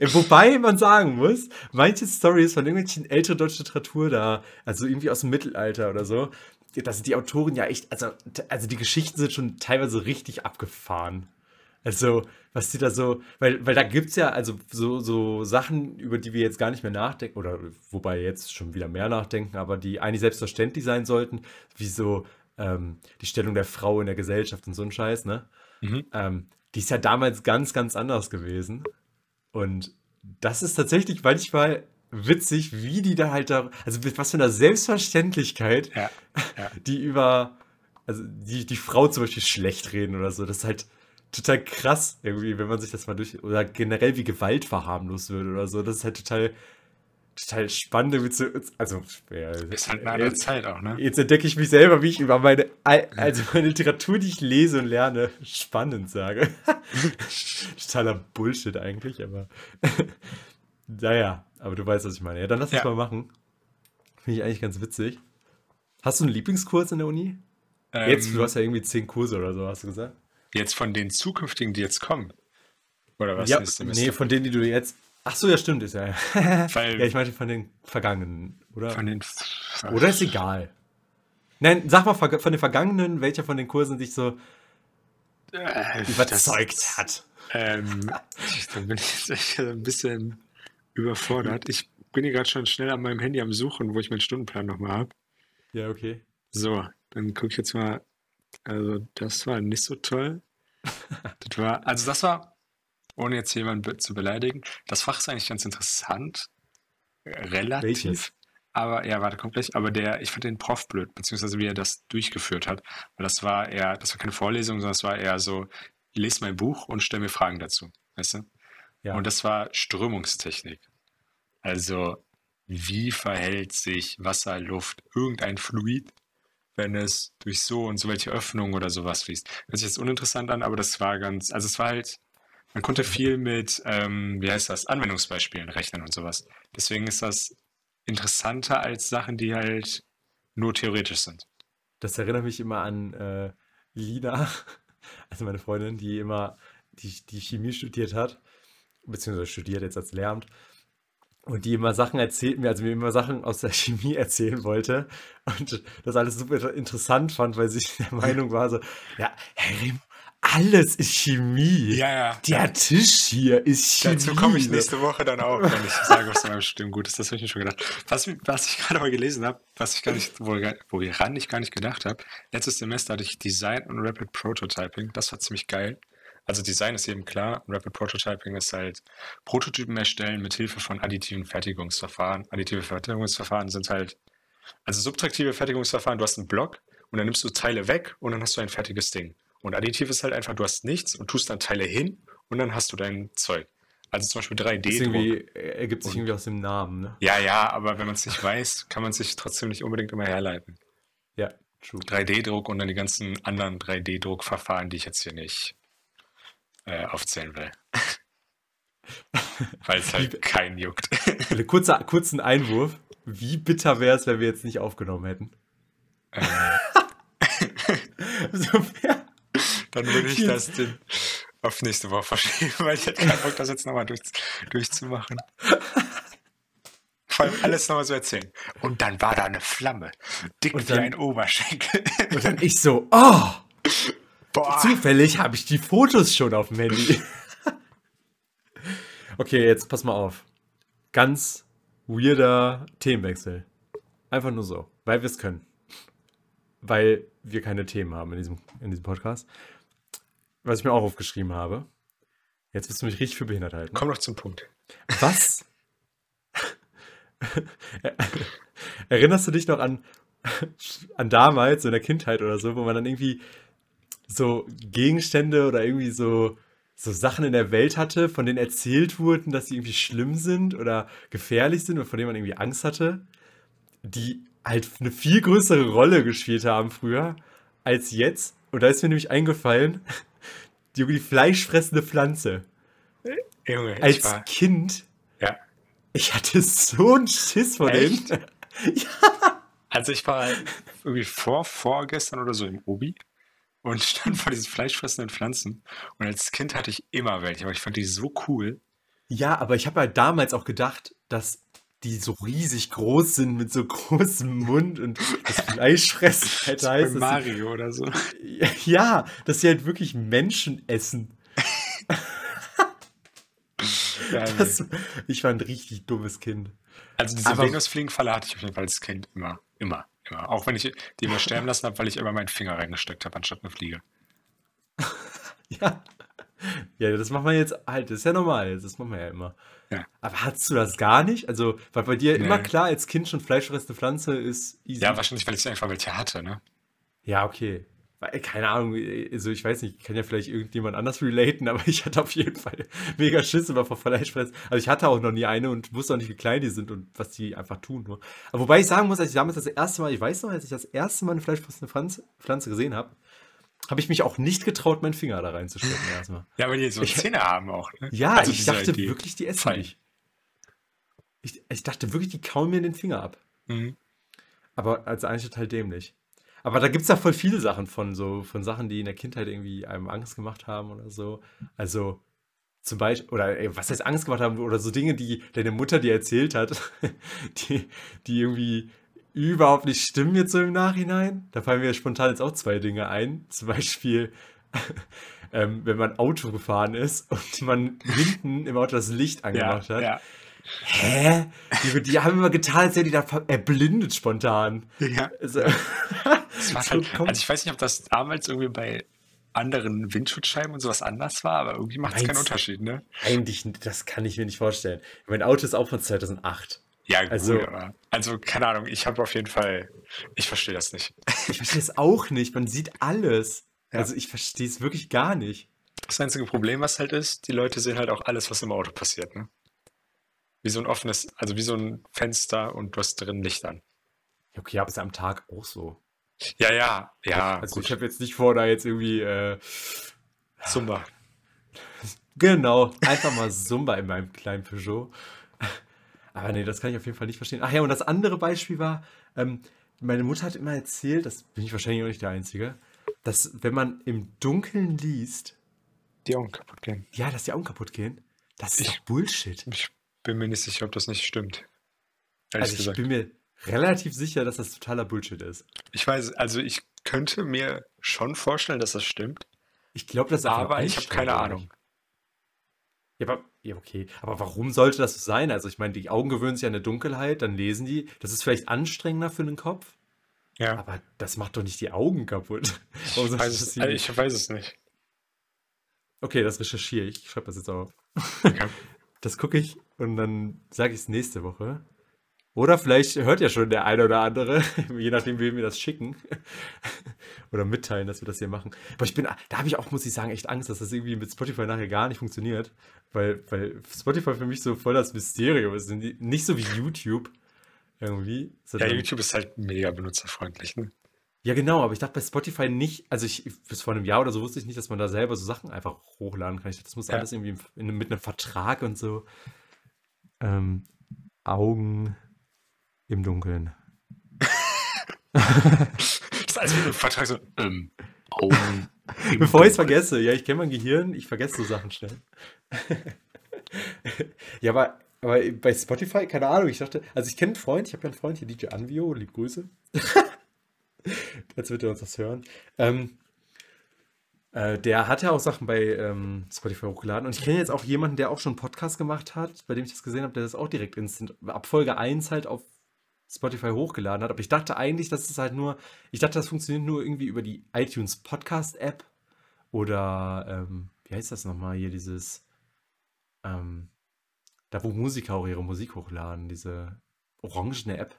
Äh, Wobei man sagen muss, manche Stories von irgendwelchen älteren deutschen Literatur da, also irgendwie aus dem Mittelalter oder so, dass die Autoren ja echt, also, also die Geschichten sind schon teilweise richtig abgefahren. Also, was die da so, weil, weil da gibt es ja also so, so Sachen, über die wir jetzt gar nicht mehr nachdenken, oder wobei jetzt schon wieder mehr nachdenken, aber die eigentlich selbstverständlich sein sollten, wie so ähm, die Stellung der Frau in der Gesellschaft und so ein Scheiß, ne? Mhm. Ähm, die ist ja damals ganz, ganz anders gewesen. Und das ist tatsächlich manchmal witzig, wie die da halt da, also mit was für einer Selbstverständlichkeit, Ja, ja. die über, also die, die Frau zum Beispiel schlecht reden oder so. Das ist halt total krass irgendwie, wenn man sich das mal durch, oder generell wie Gewalt verharmlost wird oder so. Das ist halt total, total spannend irgendwie zu, also, ja, Ist halt eine andere jetzt, Zeit auch, ne? jetzt entdecke ich mich selber, wie ich über meine, Al- also meine Literatur, die ich lese und lerne, spannend sage. Totaler Bullshit eigentlich, aber naja, aber du weißt, was ich meine. Ja, dann lass uns Ja. mal machen. Finde ich eigentlich ganz witzig. Hast du einen Lieblingskurs in der Uni? Jetzt, Ähm, du hast ja irgendwie zehn Kurse oder so, hast du gesagt? Jetzt von den zukünftigen, die jetzt kommen. Oder was? ja, nee, von denen, die du jetzt. Ach so, ja, stimmt, ist ja. Weil- ja, ich meinte von den vergangenen, oder? Von den. Oder ist egal. Nein, sag mal von den vergangenen, welcher von den Kursen dich so Äh, überzeugt das- hat. Ähm, dann bin ich jetzt echt ein bisschen überfordert. Ich bin hier gerade schon schnell an meinem Handy am Suchen, wo ich meinen Stundenplan nochmal habe. Ja, okay. So, dann gucke ich jetzt mal. Also, das war nicht so toll. Das war, also das war, ohne jetzt jemanden zu beleidigen, das Fach ist eigentlich ganz interessant. Relativ. Welches? Aber, ja, warte, kommt gleich. Aber der, ich fand den Prof blöd, beziehungsweise wie er das durchgeführt hat. Weil das war eher, das war keine Vorlesung, sondern das war eher so, lese mein Buch und stell mir Fragen dazu. Weißt du? Ja. Und das war Strömungstechnik. Also, wie verhält sich Wasser, Luft, irgendein Fluid, wenn es durch so und so welche Öffnungen oder sowas fließt? Hört sich jetzt uninteressant an, aber das war ganz, also es war halt, man konnte viel mit, ähm, wie heißt das, Anwendungsbeispielen rechnen und sowas. Deswegen ist das interessanter als Sachen, die halt nur theoretisch sind. Das erinnert mich immer an äh, Lina, also meine Freundin, die immer die, die Chemie studiert hat, beziehungsweise studiert jetzt als Lehramt. Und die immer Sachen erzählt mir, also mir immer Sachen aus der Chemie erzählen wollte. Und das alles super interessant fand, weil sie der Meinung war so, ja, Herr Remo, alles ist Chemie. ja. Der Tisch hier ist Chemie. Dazu komme ich nächste Woche dann auch, wenn ich sage, was in meinem Studium gut ist. Das habe ich mir schon gedacht. Was, was ich gerade mal gelesen habe, was ich gar nicht, wo, woran ich gar nicht gedacht habe, letztes Semester hatte ich Design und Rapid Prototyping. Das war ziemlich geil. Also Design ist eben klar, Rapid Prototyping ist halt Prototypen erstellen mit Hilfe von additiven Fertigungsverfahren. Additive Fertigungsverfahren sind halt, also subtraktive Fertigungsverfahren, du hast einen Block und dann nimmst du Teile weg und dann hast du ein fertiges Ding. Und additiv ist halt einfach, du hast nichts und tust dann Teile hin und dann hast du dein Zeug. Also zum Beispiel Das 3D-Druck. irgendwie, ergibt sich irgendwie aus dem Namen, ne? Ja, ja, aber wenn man es nicht weiß, kann man sich trotzdem nicht unbedingt immer herleiten. Ja, true. 3D-Druck und dann die ganzen anderen 3D-Druckverfahren, die ich jetzt hier nicht äh, aufzählen will. Weil es halt keinen juckt. Kurzer, kurzen Einwurf. Wie bitter wäre es, wenn wir jetzt nicht aufgenommen hätten? ähm, So, ja. dann würde ich das den auf nächste Woche verschieben, weil ich hätte keinen Bock, das jetzt nochmal durch, durchzumachen. Vor allem alles nochmal so erzählen. Und dann war da eine Flamme, dick Und wie dann- ein Oberschenkel. Und dann ich so, oh, Boah. zufällig habe ich die Fotos schon auf dem Handy. okay, jetzt pass mal auf. Ganz weirder Themenwechsel. Einfach nur so, weil wir es können. Weil wir keine Themen haben in diesem, in diesem Podcast. Was ich mir auch aufgeschrieben habe. Jetzt wirst du mich richtig für behindert halten. Komm doch zum Punkt. Was? Erinnerst du dich noch an an damals, so in der Kindheit oder so, wo man dann irgendwie so Gegenstände oder irgendwie so, so Sachen in der Welt hatte, von denen erzählt wurden, dass sie irgendwie schlimm sind oder gefährlich sind und von denen man irgendwie Angst hatte, die halt eine viel größere Rolle gespielt haben früher als jetzt. Und da ist mir nämlich eingefallen, die, die fleischfressende Pflanze. Junge, ich Als war, Kind, ja. ich hatte so einen Schiss vor Echt? denen. Also ich war irgendwie vor, vorgestern oder so im Obi und stand vor diesen fleischfressenden Pflanzen. Und als Kind hatte ich immer welche, aber ich fand die so cool. Ja, aber ich habe halt damals auch gedacht, dass die so riesig groß sind mit so großem Mund und das Fleischfressen halt bei heißt, Mario oder so. sie, ja, dass sie halt wirklich Menschen essen. Ja. Das, ich war ein richtig dummes Kind. Also diese Venusfliegenfalle hatte ich auf jeden Fall als Kind immer, immer, immer. Auch wenn ich die immer sterben lassen habe, weil ich immer meinen Finger reingesteckt habe, anstatt eine Fliege. Ja. Ja, das macht man jetzt halt, das ist ja normal, das macht man ja immer. Ja. Aber hattest du das gar nicht? Also, war bei dir Nee. immer klar, als Kind schon fleischfressende Pflanze ist easy? Ja, wahrscheinlich, weil ich einfach welche hatte, ne? Ja, okay. Weil, Keine Ahnung, also ich weiß nicht, kann ja vielleicht irgendjemand anders relaten, aber ich hatte auf jeden Fall mega Schiss immer vor Fleischfressen. Also ich hatte auch noch nie eine und wusste auch nicht, wie klein die sind und was die einfach tun. Nur. Aber wobei ich sagen muss, als ich damals das erste Mal, ich weiß noch, als ich das erste Mal eine fleischfressende Pflanze, Pflanze gesehen habe, habe ich mich auch nicht getraut, meinen Finger da reinzustecken erstmal. Ja, weil die so Ich- Zähne haben auch, ne? Ja, Also ich dachte die wirklich, die essen mich. Ich, ich dachte wirklich, die kauen mir den Finger ab. Mhm. Aber also eigentlich total dämlich. Aber da gibt es ja voll viele Sachen von so, von Sachen, die in der Kindheit irgendwie einem Angst gemacht haben oder so. Also zum Beispiel, oder ey, was heißt Angst gemacht haben, oder so Dinge, die deine Mutter dir erzählt hat, die, die irgendwie überhaupt nicht stimmen jetzt so im Nachhinein. Da fallen mir spontan jetzt auch zwei Dinge ein. Zum Beispiel, ähm, wenn man Auto gefahren ist und man hinten im Auto das Licht Ja, angemacht hat. ja, Hä? Die, die haben immer getan, als wäre die da erblindet spontan. ja. Also, Das war so halt, also ich weiß nicht, ob das damals irgendwie bei anderen Windschutzscheiben und sowas anders war, aber irgendwie macht es keinen Unterschied, ne? eigentlich, das kann ich mir nicht vorstellen. Mein Auto ist auch von 2008. Ja, gut, Also- aber, also keine Ahnung, ich habe auf jeden Fall, ich verstehe das nicht. Ich verstehe es auch nicht. Man sieht alles. Ja. Also ich verstehe es wirklich gar nicht. Das einzige Problem, was halt ist, die Leute sehen halt auch alles, was im Auto passiert, ne? Wie so ein offenes, also wie so ein Fenster und du hast drin Licht an. Okay, aber ist am Tag auch so. Ja, ja, ja, Also gut. ich habe jetzt nicht vor, da jetzt irgendwie, äh, Zumba. genau, einfach mal Zumba in meinem kleinen Peugeot. Aber nee, das kann ich auf jeden Fall nicht verstehen. Ach ja, und das andere Beispiel war, ähm, meine Mutter hat immer erzählt, das bin ich wahrscheinlich auch nicht der Einzige, dass wenn man im Dunkeln liest, Die Augen kaputt gehen. ja, dass die Augen kaputt gehen. Das ist Ich- doch Bullshit. Ich bin mir nicht sicher, ob das nicht stimmt. Ehrlich Also ich gesagt. bin mir relativ sicher, dass das totaler Bullshit ist. Ich weiß, also ich könnte mir schon vorstellen, dass das stimmt, Ich glaube, das aber ich habe keine Ahnung. Ja, aber, ja, okay. Aber warum sollte das so sein? Also ich meine, die Augen gewöhnen sich an der Dunkelheit, dann lesen die. Das ist vielleicht anstrengender für den Kopf, Ja, aber das macht doch nicht die Augen kaputt. Warum soll weiß es, also ich weiß es nicht. Okay, das recherchiere ich. Ich schreibe das jetzt auf. Okay. Das gucke ich und dann sage ich es nächste Woche. Oder vielleicht hört ja schon der eine oder andere, je nachdem, wie wir das schicken. oder mitteilen, dass wir das hier machen. Aber ich bin, da habe ich auch, muss ich sagen, echt Angst, dass das irgendwie mit Spotify nachher gar nicht funktioniert. Weil, weil Spotify für mich so voll das Mysterium ist. Nicht so wie YouTube irgendwie. Ja, YouTube ist halt mega benutzerfreundlich, ne? ja, genau, aber ich dachte bei Spotify nicht, also ich, bis vor einem Jahr oder so wusste ich nicht, dass man da selber so Sachen einfach hochladen kann. Ich dachte, das muss Ja. alles irgendwie in, mit einem Vertrag und so. Ähm, Augen im Dunkeln. Das ist alles einem Vertrag so, ähm, Augen. Bevor ich es vergesse, ja, ich kenne mein Gehirn, ich vergesse so Sachen schnell. ja, aber, aber bei Spotify, keine Ahnung, ich dachte, also ich kenne einen Freund, ich habe ja einen Freund hier, DJ Anvio, lieb Grüße. Jetzt wird er uns das hören. Ähm, äh, der hat ja auch Sachen bei ähm, Spotify hochgeladen. Und ich kenne jetzt auch jemanden, der auch schon einen Podcast gemacht hat, bei dem ich das gesehen habe, der das auch direkt instant ab Folge 1 halt auf Spotify hochgeladen hat. Aber ich dachte eigentlich, dass es halt nur, ich dachte, das funktioniert nur irgendwie über die iTunes Podcast App oder, ähm, wie heißt das nochmal hier, dieses, ähm, da wo Musiker auch ihre Musik hochladen, diese orangene App.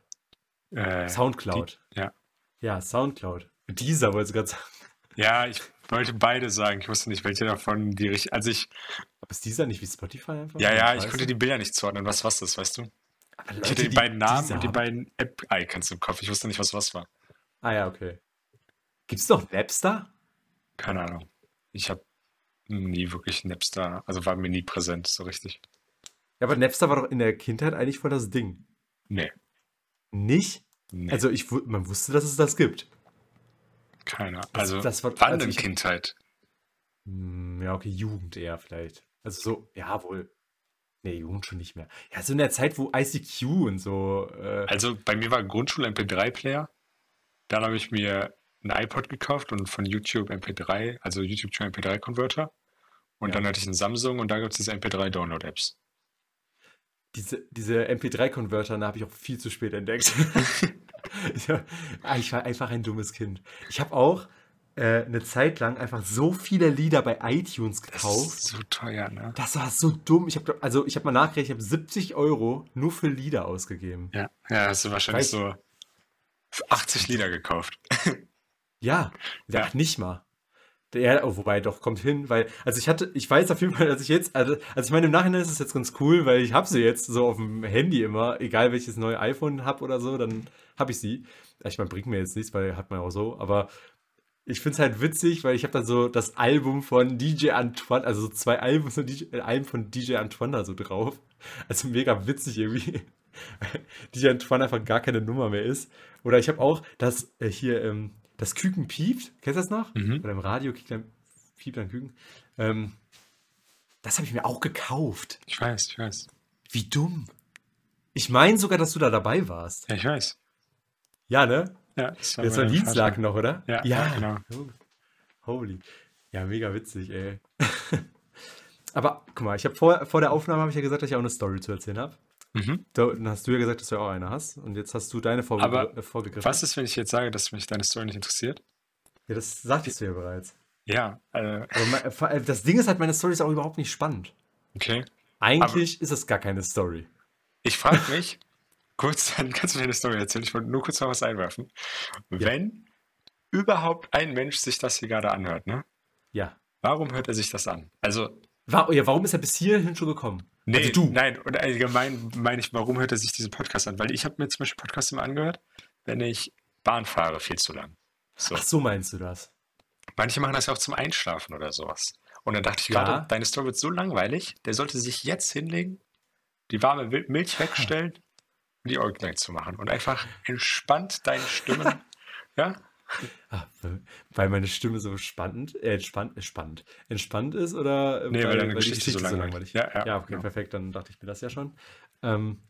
Äh, Soundcloud. die- ja. Ja, Soundcloud. Dieser wollte ich gerade sagen. Ja, ich wollte beide sagen. Ich wusste nicht, welche davon die richtig. Also ich, Aber ist dieser nicht wie Spotify einfach? ja, ja, ich konnte die Bilder nicht zuordnen, was was ist, weißt du? Aber Ich Leute, hatte die, beiden Namen und die beiden App-Icons im Kopf. Ich wusste nicht, was was war. Ah ja, okay. Gibt's noch Napster? Keine Ahnung. Ich habe nie wirklich Napster, also war mir nie präsent, so richtig. Ja, aber Napster war doch in der Kindheit eigentlich voll das Ding. Nee, Nicht? nee, Also ich, man wusste, dass es das gibt. keine Ahnung. das- Also, das war- wann also ich- Kindheit? Hm, ja, okay, Jugend eher vielleicht. Also so, ja, wohl. Nee, Jugend schon nicht mehr. Ja, so in der Zeit, wo ICQ und so. Äh, Also bei mir war Grundschule MP3-Player. Dann habe ich mir ein iPod gekauft und von YouTube MP3, also YouTube to MP3-Converter. Und Ja. dann hatte ich einen Samsung und da gibt es diese MP3-Download-Apps. diese, diese MP3-Converter, da habe ich auch viel zu spät entdeckt. ich war einfach ein dummes Kind. Ich habe auch eine Zeit lang einfach so viele Lieder bei iTunes Das gekauft. ist so teuer, ne? Das war so dumm. Ich habe also ich habe mal nachgerechnet, ich habe 70 Euro nur für Lieder ausgegeben. Ja, ja, hast du wahrscheinlich Weiß- so für 80 Lieder gekauft. Ja, ja. Ja. nicht mal. Der, oh, wobei, doch, kommt hin, weil, also ich hatte, ich weiß auf jeden Fall, dass ich jetzt, also, also ich meine, im Nachhinein ist es jetzt ganz cool, weil ich habe sie jetzt so auf dem Handy immer, egal welches neue iPhone habe oder so, dann habe ich sie. Ich meine, bringt mir jetzt nichts, weil hat man auch so, aber ich finde es halt witzig, weil ich habe dann so das Album von DJ Antoine, also so zwei Alben von DJ, äh, Alben von DJ Antoine da so drauf. Also mega witzig irgendwie. DJ Antoine einfach gar keine Nummer mehr ist. Oder ich habe auch das äh, hier, ähm, das Küken piept. Kennst du das noch? Mhm. Oder im Radio piept ein, piept ein Küken. Ähm, das habe ich mir auch gekauft. Ich weiß, ich weiß. Wie dumm. Ich meine sogar, dass du da dabei warst. Ja, ich weiß. Ja, ne? Ja, das Das war Dienstag Vater. noch, oder? Ja, ja, genau. Holy. Ja, mega witzig, ey. Aber guck mal, ich habe vor, vor der Aufnahme habe ich ja gesagt, dass ich auch eine Story zu erzählen habe. Mhm. Dann hast du ja gesagt, dass du ja auch eine hast. Und jetzt hast du deine vorgegr Aber äh, vorgegriffen. Was ist, wenn ich jetzt sage, dass mich deine Story nicht interessiert? Ja, das sagtest du ja bereits. Ja, äh, Aber mein, das Ding ist halt, meine Story ist auch überhaupt nicht spannend. okay. Eigentlich ist es gar keine Story. Ich frage mich, kurz, dann kannst du mir eine Story erzählen. Ich wollte nur kurz noch was einwerfen. Wenn überhaupt ein Mensch sich das hier gerade anhört, ne? Ja. Warum hört er sich das an? Also, Wa ja, warum ist er bis hierhin schon gekommen? nee, Also du. nein, und allgemein meine ich, warum hört er sich diesen Podcast an? Weil ich habe mir zum Beispiel Podcasts immer angehört, wenn ich Bahn fahre, viel zu lang. So. Ach so meinst du das? Manche machen das ja auch zum Einschlafen oder sowas. Und dann dachte ich Ja. gerade, deine Story wird so langweilig, der sollte sich jetzt hinlegen, die warme Milch wegstellen die Äuglein zu machen und einfach entspannt deine Stimmen, ja, Ah, weil- weil meine Stimme so spannend, äh, entspannt, äh, spannend, entspannt ist oder äh, Nee, weil deine die Geschichte so langweilig. Ja, ja, Ja, okay, genau. perfekt, dann dachte ich mir das ja schon. Ähm,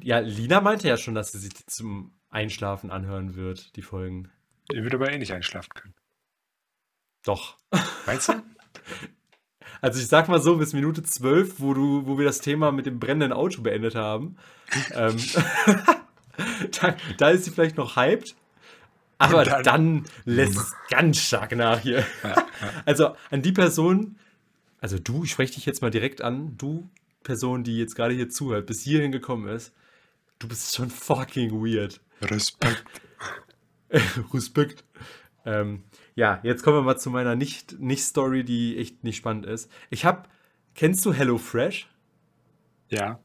ja, Lina meinte ja schon, dass sie sich zum Einschlafen anhören wird, die Folgen. ihr würdet aber eh nicht einschlafen können. Doch. Meinst du? Also ich sag mal so, bis Minute 12, wo du, wo wir das Thema mit dem brennenden Auto beendet haben, ähm, da, da ist sie vielleicht noch hyped, aber dann, dann- lässt es ganz stark nach hier. Ja, ja. Also an die Person, also du, ich spreche dich jetzt mal direkt an, du Person, die jetzt gerade hier zuhört, bis hierhin gekommen ist, du bist schon fucking weird. Respekt. Respekt. Ähm, ja, jetzt kommen wir mal zu meiner Nicht- Nicht-Story, die echt nicht spannend ist. Ich habe, kennst du HelloFresh? Ja,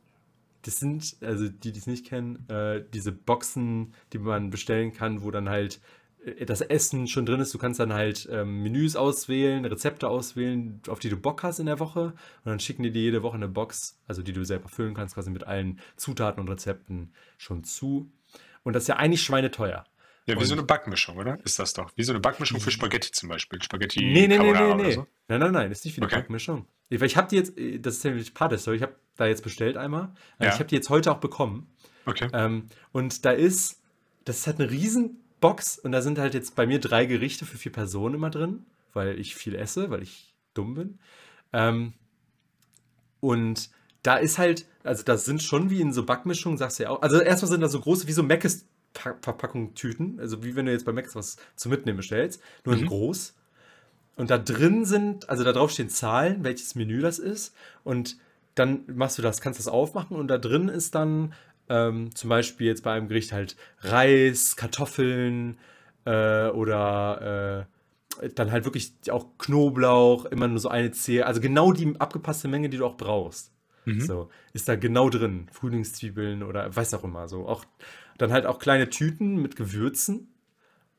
Das sind, also die, die es nicht kennen, äh, diese Boxen, die man bestellen kann, wo dann halt äh, das Essen schon drin ist. Du kannst dann halt ähm, Menüs auswählen, Rezepte auswählen, auf die du Bock hast in der Woche. Und dann schicken die dir jede Woche eine Box, also die du selber füllen kannst, quasi mit allen Zutaten und Rezepten schon zu. Und das ist ja eigentlich schweineteuer. Ja wie Und- so eine Backmischung, oder? Ist das doch. Wie so eine Backmischung für Spaghetti zum Beispiel. Spaghetti Nee, nee, nee, Carbonara nee, oder nee. so. Nein, nein, nein, ist nicht wie eine Okay. Backmischung. Weil ich habe die jetzt, äh, das ist nämlich Story, ich habe da jetzt bestellt einmal. Äh, Ja. Ich habe die jetzt heute auch bekommen. Okay. Ähm, und da ist, das ist halt eine Riesenbox und da sind halt jetzt bei mir drei Gerichte für vier Personen immer drin, weil ich viel esse, weil ich dumm bin. Ähm, und da ist halt, also das sind schon wie in so Backmischungen, sagst du ja auch. Also erstmal sind da so große, wie so Pa- Verpackung Tüten, also wie wenn du jetzt bei Mc's was zum Mitnehmen bestellst, nur in Mhm. groß. Und da drin sind, also da drauf stehen Zahlen, welches Menü das ist. Und dann machst du das, kannst das aufmachen und da drin ist dann Ähm, zum Beispiel jetzt bei einem Gericht halt Reis, Kartoffeln äh, oder äh, dann halt wirklich auch Knoblauch, immer nur so eine Zehe. Also genau die abgepasste Menge, die du auch brauchst. Mhm. So, ist da genau drin. Frühlingszwiebeln oder weiß auch immer so. Auch, dann halt auch kleine Tüten mit Gewürzen.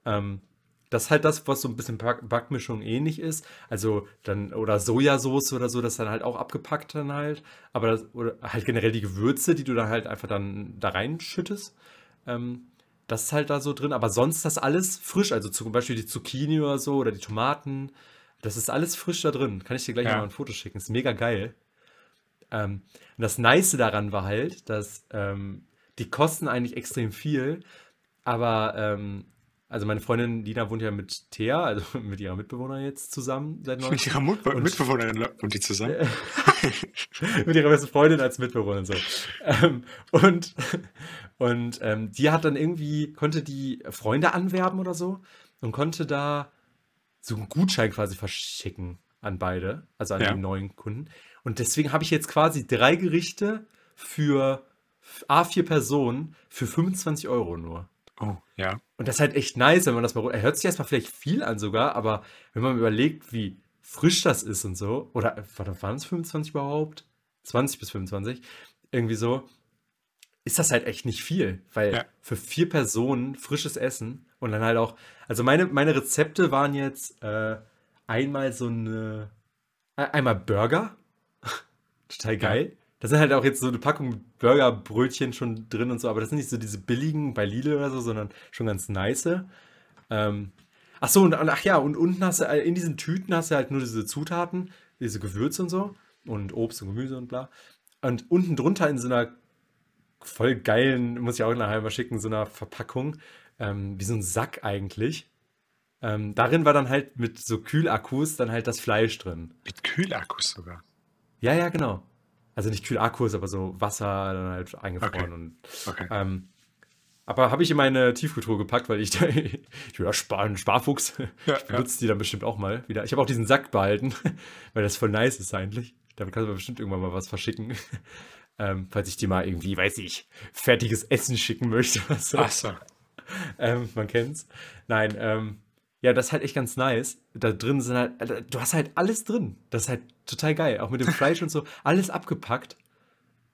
Ähm, das ist halt das, was so ein bisschen Back Backmischung ähnlich ist. Also dann, oder Sojasauce oder so, das ist dann halt auch abgepackt dann halt. Aber das, oder halt generell die Gewürze, die du dann halt einfach dann da reinschüttest. Ähm, das ist halt da so drin. Aber sonst das alles frisch. Also zum Beispiel die Zucchini oder so oder die Tomaten. Das ist alles frisch da drin. Kann ich dir gleich Ja. mal ein Foto schicken. Ist mega geil. Ähm, und das Nice daran war halt, dass ähm, die kosten eigentlich extrem viel, aber ähm, also meine Freundin Lina wohnt ja mit Thea, also mit ihrer Mitbewohnerin jetzt zusammen seit neuestem. Mit ihrer Mut Und- Mitbewohnerin und die zusammen. mit ihrer besten Freundin als Mitbewohnerin so. Ähm, und und ähm, die hat dann irgendwie, konnte die Freunde anwerben oder so und konnte da so einen Gutschein quasi verschicken an beide, also an Ja. die neuen Kunden. Und deswegen habe ich jetzt quasi drei Gerichte für A4 Personen für 25 Euro nur. Oh, ja. Und das ist halt echt nice, wenn man das mal. Er hört sich erstmal vielleicht viel an sogar, aber wenn man überlegt, wie frisch das ist und so, oder waren es 25 überhaupt? 20 bis 25, irgendwie so, ist das halt echt nicht viel, weil Ja. für vier Personen frisches Essen und dann halt auch, also meine, meine Rezepte waren jetzt äh, einmal so eine, äh, einmal Burger, total geil. Da sind halt auch jetzt so eine Packung Burgerbrötchen schon drin und so, aber das sind nicht so diese billigen bei Lidl oder so, sondern schon ganz nice. Ähm, ach so, und, ach ja, und unten hast du, äh, in diesen Tüten hast du halt nur diese Zutaten, diese Gewürze und so und Obst und Gemüse und bla. Und unten drunter in so einer voll geilen, muss ich auch nachher mal schicken, so einer Verpackung, ähm, wie so ein Sack eigentlich. Ähm, darin war dann halt mit so Kühlakkus dann halt das Fleisch drin. Mit Kühlakkus sogar. Ja, ja, genau. Also nicht Kühlakkus, aber so Wasser dann halt eingefroren Okay. und Okay. ähm, aber habe ich in meine Tiefkühltruhe gepackt, weil ich da, ich bin ja Spar, ein Sparfuchs. Ja, ich benutze die dann bestimmt auch mal wieder. Ich habe auch diesen Sack behalten, weil das voll nice ist eigentlich. Damit kannst du mir bestimmt irgendwann mal was verschicken. Ähm, falls ich dir mal irgendwie, weiß ich, fertiges Essen schicken möchte. so. Ach so. Ähm, man kennt's. Nein, ähm, ja, das ist halt echt ganz nice. Da drin sind halt, du hast halt alles drin. Das ist halt total geil. Auch mit dem Fleisch und so. Alles abgepackt.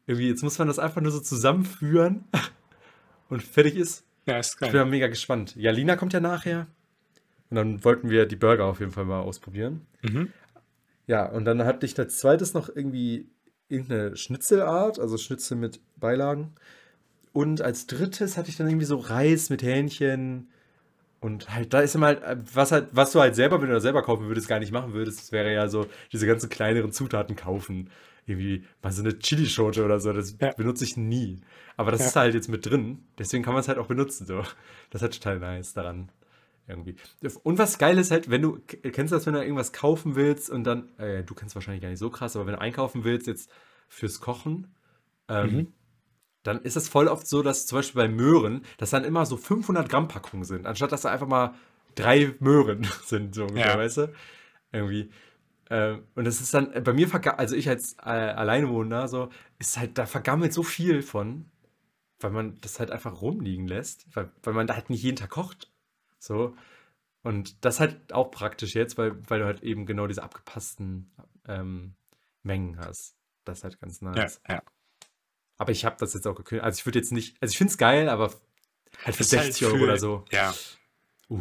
Irgendwie, jetzt muss man das einfach nur so zusammenführen und fertig ist. Ja, ist Ich bin geil. mega gespannt. Ja, Lina kommt ja nachher. Und dann wollten wir die Burger auf jeden Fall mal ausprobieren. Mhm. Ja, und dann hatte ich als zweites noch irgendwie irgendeine Schnitzelart, also Schnitzel mit Beilagen. Und als drittes hatte ich dann irgendwie so Reis mit Hähnchen. Und halt, da ist immer halt, was halt, was du halt selber, wenn du das selber kaufen würdest, gar nicht machen würdest, das wäre ja so diese ganzen kleineren Zutaten kaufen. Irgendwie mal so eine Chilischote oder so, das Ja. benutze ich nie. Aber das Ja. ist halt jetzt mit drin, deswegen kann man es halt auch benutzen. So. Das ist halt total nice daran. Irgendwie. Und was geil ist halt, wenn du, kennst du das, wenn du irgendwas kaufen willst und dann, äh, du kennst wahrscheinlich gar nicht so krass, aber wenn du einkaufen willst jetzt fürs Kochen, ähm, Mhm. Dann ist es voll oft so, dass zum Beispiel bei Möhren, dass dann immer so 500 Gramm Packungen sind, anstatt dass da einfach mal drei Möhren sind, so ungefähr, Ja. weißt du? Irgendwie. Ähm, und das ist dann, äh, bei mir, also ich als äh, Alleinwohner, so, ist halt, da vergammelt so viel von, weil man das halt einfach rumliegen lässt, weil, weil man da halt nicht jeden Tag kocht. So. Und das ist halt auch praktisch jetzt, weil, weil du halt eben genau diese abgepassten ähm, Mengen hast. Das ist halt ganz Ja, nice. ja. Aber ich habe das jetzt auch gekündigt. Also ich würde jetzt nicht, also ich finde es geil, aber halt für Ist halt 60 Euro für- oder so. Ja. Uh.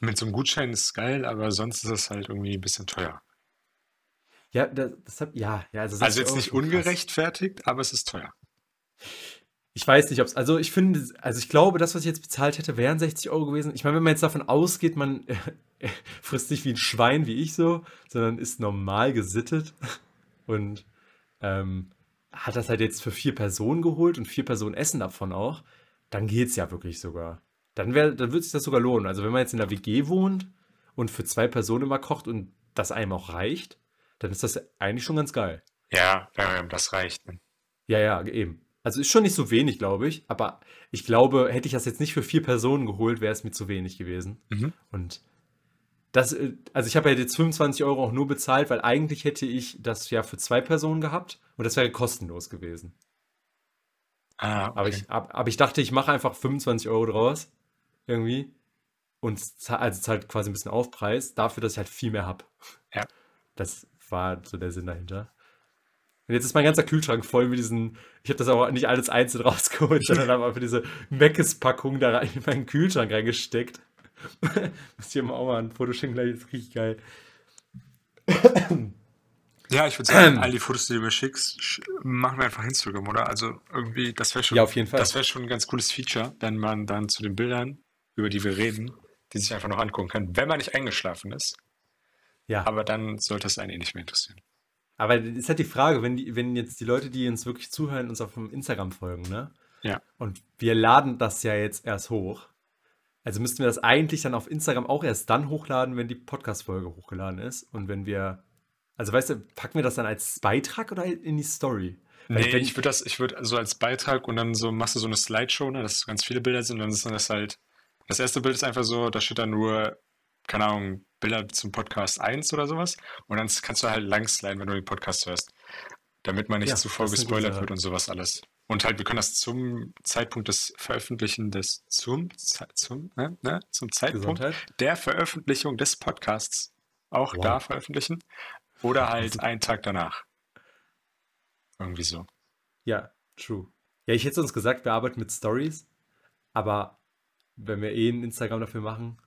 Mit so einem Gutschein ist es geil, aber sonst ist es halt irgendwie ein bisschen teuer. Ja, das, das hab, ja, ja, also, 60 Also jetzt nicht schon krass. ungerechtfertigt, aber es ist teuer. Ich weiß nicht, ob es, also ich finde, also ich glaube, das, was ich jetzt bezahlt hätte, wären 60 Euro gewesen. Ich meine, wenn man jetzt davon ausgeht, man äh, frisst nicht wie ein Schwein, wie ich so, sondern ist normal gesittet und ähm, hat das halt jetzt für vier Personen geholt und vier Personen essen davon auch, dann geht's ja wirklich sogar. Dann wäre, dann würde sich das sogar lohnen. Also wenn man jetzt in der WG wohnt und für zwei Personen immer kocht und das einem auch reicht, dann ist das eigentlich schon ganz geil. Ja, ja, das reicht. ne? Ja, ja, eben. Also ist schon nicht so wenig, glaube ich. Aber ich glaube, hätte ich das jetzt nicht für vier Personen geholt, wäre es mir zu wenig gewesen. Mhm. Und das, äh, also ich habe ja jetzt 25 Euro auch nur bezahlt, weil eigentlich hätte ich das ja für zwei Personen gehabt und das wäre kostenlos gewesen. Ah, okay. Aber ich, ab, aber ich dachte, ich mache einfach 25 Euro draus. Irgendwie. Und also zahlt quasi ein bisschen Aufpreis dafür, dass ich halt viel mehr habe. Ja. Das war so der Sinn dahinter. Und jetzt ist mein ganzer Kühlschrank voll mit diesen. Ich habe das aber nicht alles einzeln rausgeholt, sondern habe einfach diese Meckes-Packung da rein in meinen Kühlschrank reingesteckt. Muss ich mal auch mal ein Foto schicken, gleich, das riecht geil. Ja, ich würde sagen, all die Fotos, die du mir schickst, sch- machen wir einfach Instagram, oder? Also irgendwie, das wäre schon, Ja, auf jeden Fall. das wäre schon ein ganz cooles Feature, wenn man dann zu den Bildern, über die wir reden, die sich einfach noch angucken kann, wenn man nicht eingeschlafen ist. Ja. Aber dann sollte es einen eh nicht mehr interessieren. Aber das ist halt die Frage, wenn, die, wenn jetzt die Leute, die uns wirklich zuhören, uns auf dem Instagram folgen, ne? Ja. Und wir laden das ja jetzt erst hoch. Also müssten wir das eigentlich dann auf Instagram auch erst dann hochladen, wenn die Podcast-Folge hochgeladen ist. Und wenn wir, also weißt du, packen wir das dann als Beitrag oder in die Story? Weil Nee, wenn- ich würde das, ich würde so als Beitrag und dann so machst du so eine Slideshow, ne, dass ganz viele Bilder sind und dann ist dann das halt, das erste Bild ist einfach so, da steht dann nur, keine Ahnung, Bilder zum Podcast 1 oder sowas und dann kannst du halt langsliden, wenn du den Podcast hörst, damit man nicht Ja, zu voll gespoilert wird und sowas alles. Und halt, wir können das zum Zeitpunkt des Veröffentlichen des, zum, zum, ne, ne, zum Zeitpunkt Gesundheit. der Veröffentlichung des Podcasts auch Wow. da veröffentlichen oder halt Also- einen Tag danach. Irgendwie so. Ja, true. Ja, ich hätte uns gesagt, wir arbeiten mit Stories, aber wenn wir eh ein Instagram dafür machen,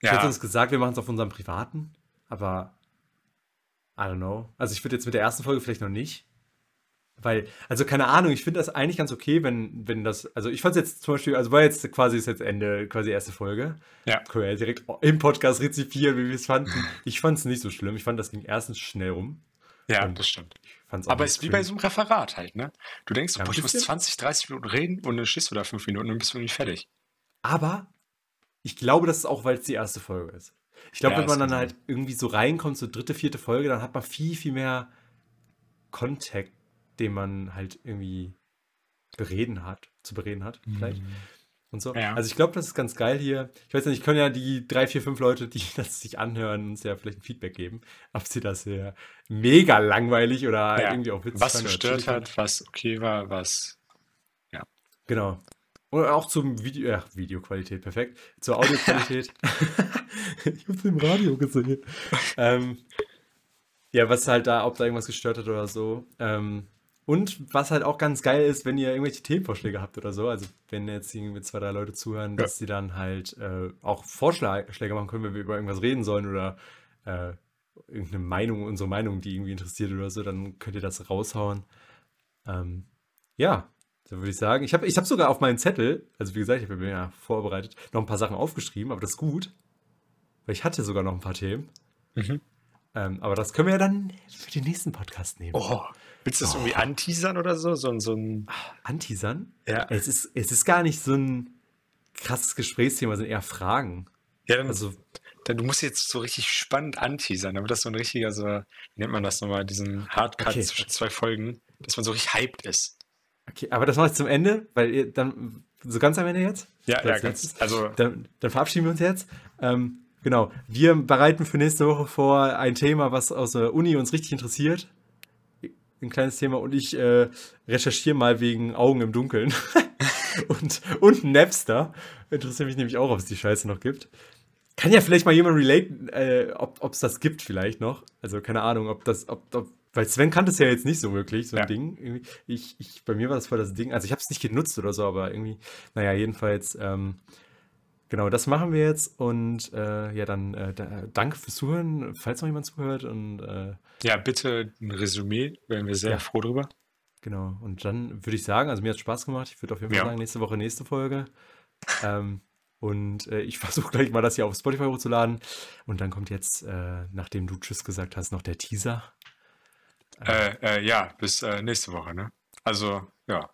ich hätte Ja, uns gesagt, wir machen es auf unserem privaten, aber I don't know. Also ich würde jetzt mit der ersten Folge vielleicht noch nicht. Weil, also keine Ahnung, ich finde das eigentlich ganz okay, wenn, wenn das, also ich fand es jetzt zum Beispiel, also war jetzt quasi ist jetzt Ende, quasi erste Folge. Ja. Können wir ja direkt im Podcast rezipieren, wie wir es fanden. Ich fand es nicht so schlimm. Ich fand, das ging erstens schnell rum. ja, Und das stimmt. Aber es ist wie bei so einem Referat halt, ne? Du denkst, Ja, ein boah, ich muss bisschen. 20, 30 Minuten reden und dann stehst du da fünf Minuten und bist du nicht fertig. Aber ich glaube, das ist auch, weil es die erste Folge ist. Ich glaube, Ja, wenn man dann sein. halt irgendwie so reinkommt, so dritte, vierte Folge, dann hat man viel, viel mehr Kontakt, den man halt irgendwie bereden hat, zu bereden hat, vielleicht. Und so. Ja. Also ich glaube, das ist ganz geil hier. Ich weiß nicht, können ja die drei, vier, fünf Leute, die das sich anhören, uns ja vielleicht ein Feedback geben, ob sie das hier mega langweilig oder Ja. irgendwie auch witzig Was oder gestört hat, was okay war, was. Genau. Und auch zum Video, ja, Videoqualität, perfekt. Zur Audioqualität. ich hab's im Radio gesehen. ähm, ja, was halt da, ob da irgendwas gestört hat oder so. Ähm, und was halt auch ganz geil ist, wenn ihr irgendwelche Themenvorschläge habt oder so, also wenn jetzt irgendwie zwei, drei Leute zuhören, dass sie dann halt äh, auch Vorschläge machen können, wenn wir über irgendwas reden sollen oder äh, irgendeine Meinung, unsere Meinung, die irgendwie interessiert oder so, dann könnt ihr das raushauen. Ähm, ja, so würde ich sagen. Ich habe ich hab sogar auf meinen Zettel, also wie gesagt, ich habe mir ja vorbereitet, noch ein paar Sachen aufgeschrieben, aber das ist gut. Weil ich hatte sogar noch ein paar Themen. Mhm. Ähm, aber das können wir ja dann für den nächsten Podcast nehmen. Oh, willst du das irgendwie anteasern oder so? So, ein- so ein. Anteasern? Ja. Es ist, es ist gar nicht so ein krasses Gesprächsthema, es sind eher Fragen. Ja, dann, Also, dann, du musst jetzt so richtig spannend anteasern, damit das so ein richtiger, so, wie nennt man das nochmal, diesen Hardcut Okay. zwischen zwei Folgen, dass man so richtig hyped ist. okay, aber das mache ich zum Ende, weil ihr dann, so ganz am Ende jetzt? Ja, ja, ganz. Also, Dann, dann verabschieden wir uns jetzt. Ähm, genau. Wir bereiten für nächste Woche vor ein Thema, was aus der Uni uns richtig interessiert. Ein kleines Thema. Und ich äh, recherchiere mal wegen Augen im Dunkeln. und, und Napster. Interessiert mich nämlich auch, ob es die Scheiße noch gibt. Kann ja vielleicht mal jemand relaten, äh, ob es das gibt vielleicht noch. Also keine Ahnung, ob das, ob, ob weil Sven kannte es ja jetzt nicht so wirklich, so ein Ja. Ding. Ich, ich, bei mir war das voll das Ding. Also ich habe es nicht genutzt oder so, aber irgendwie, naja, jedenfalls, ähm, genau, das machen wir jetzt. Und äh, ja, dann äh, da, danke fürs Zuhören, falls noch jemand zuhört. Und äh, ja, bitte ein Resümee, wären wir sehr Ja. froh drüber. genau, und dann würde ich sagen, also mir hat Spaß gemacht. Ich würde auf jeden Fall Ja. sagen, nächste Woche nächste Folge. Ähm, und äh, ich versuche gleich mal das hier auf Spotify hochzuladen. Und dann kommt jetzt, äh, nachdem du Tschüss gesagt hast, noch der Teaser. Äh, ja, bis nächste Woche, ne? Also, ja.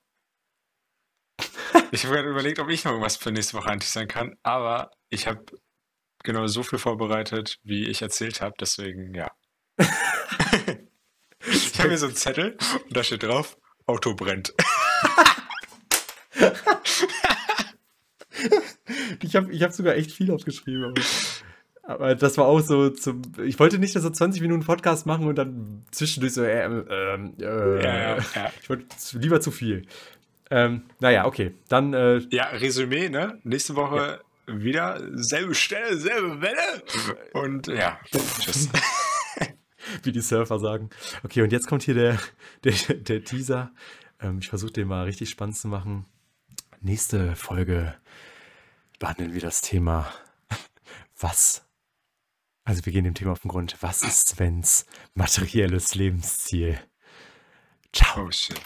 Ich habe gerade überlegt, ob ich noch irgendwas für nächste Woche anteasern kann, aber ich habe genau so viel vorbereitet, wie ich erzählt habe, deswegen ja. ich habe hier so einen Zettel und da steht drauf, Auto brennt. Ich habe ich hab sogar echt viel aufgeschrieben. Aber, aber das war auch so zum. Ich wollte nicht so 20 Minuten Podcast machen und dann zwischendurch so. Äh, ähm, äh, Ja, ja, ja. Ich wollte lieber zu viel. Ähm, naja, okay. Dann. Äh, ja, Resümee, ne? Nächste Woche ja. wieder selbe Stelle, selbe Welle. Und ja, tschüss. Wie die Surfer sagen. Okay, und jetzt kommt hier der, der, der Teaser. Ähm, ich versuche den mal richtig spannend zu machen. Nächste Folge behandeln wir das Thema, was also wir gehen dem Thema auf den Grund. Was ist Svens materielles Lebensziel? Ciao. Oh shit.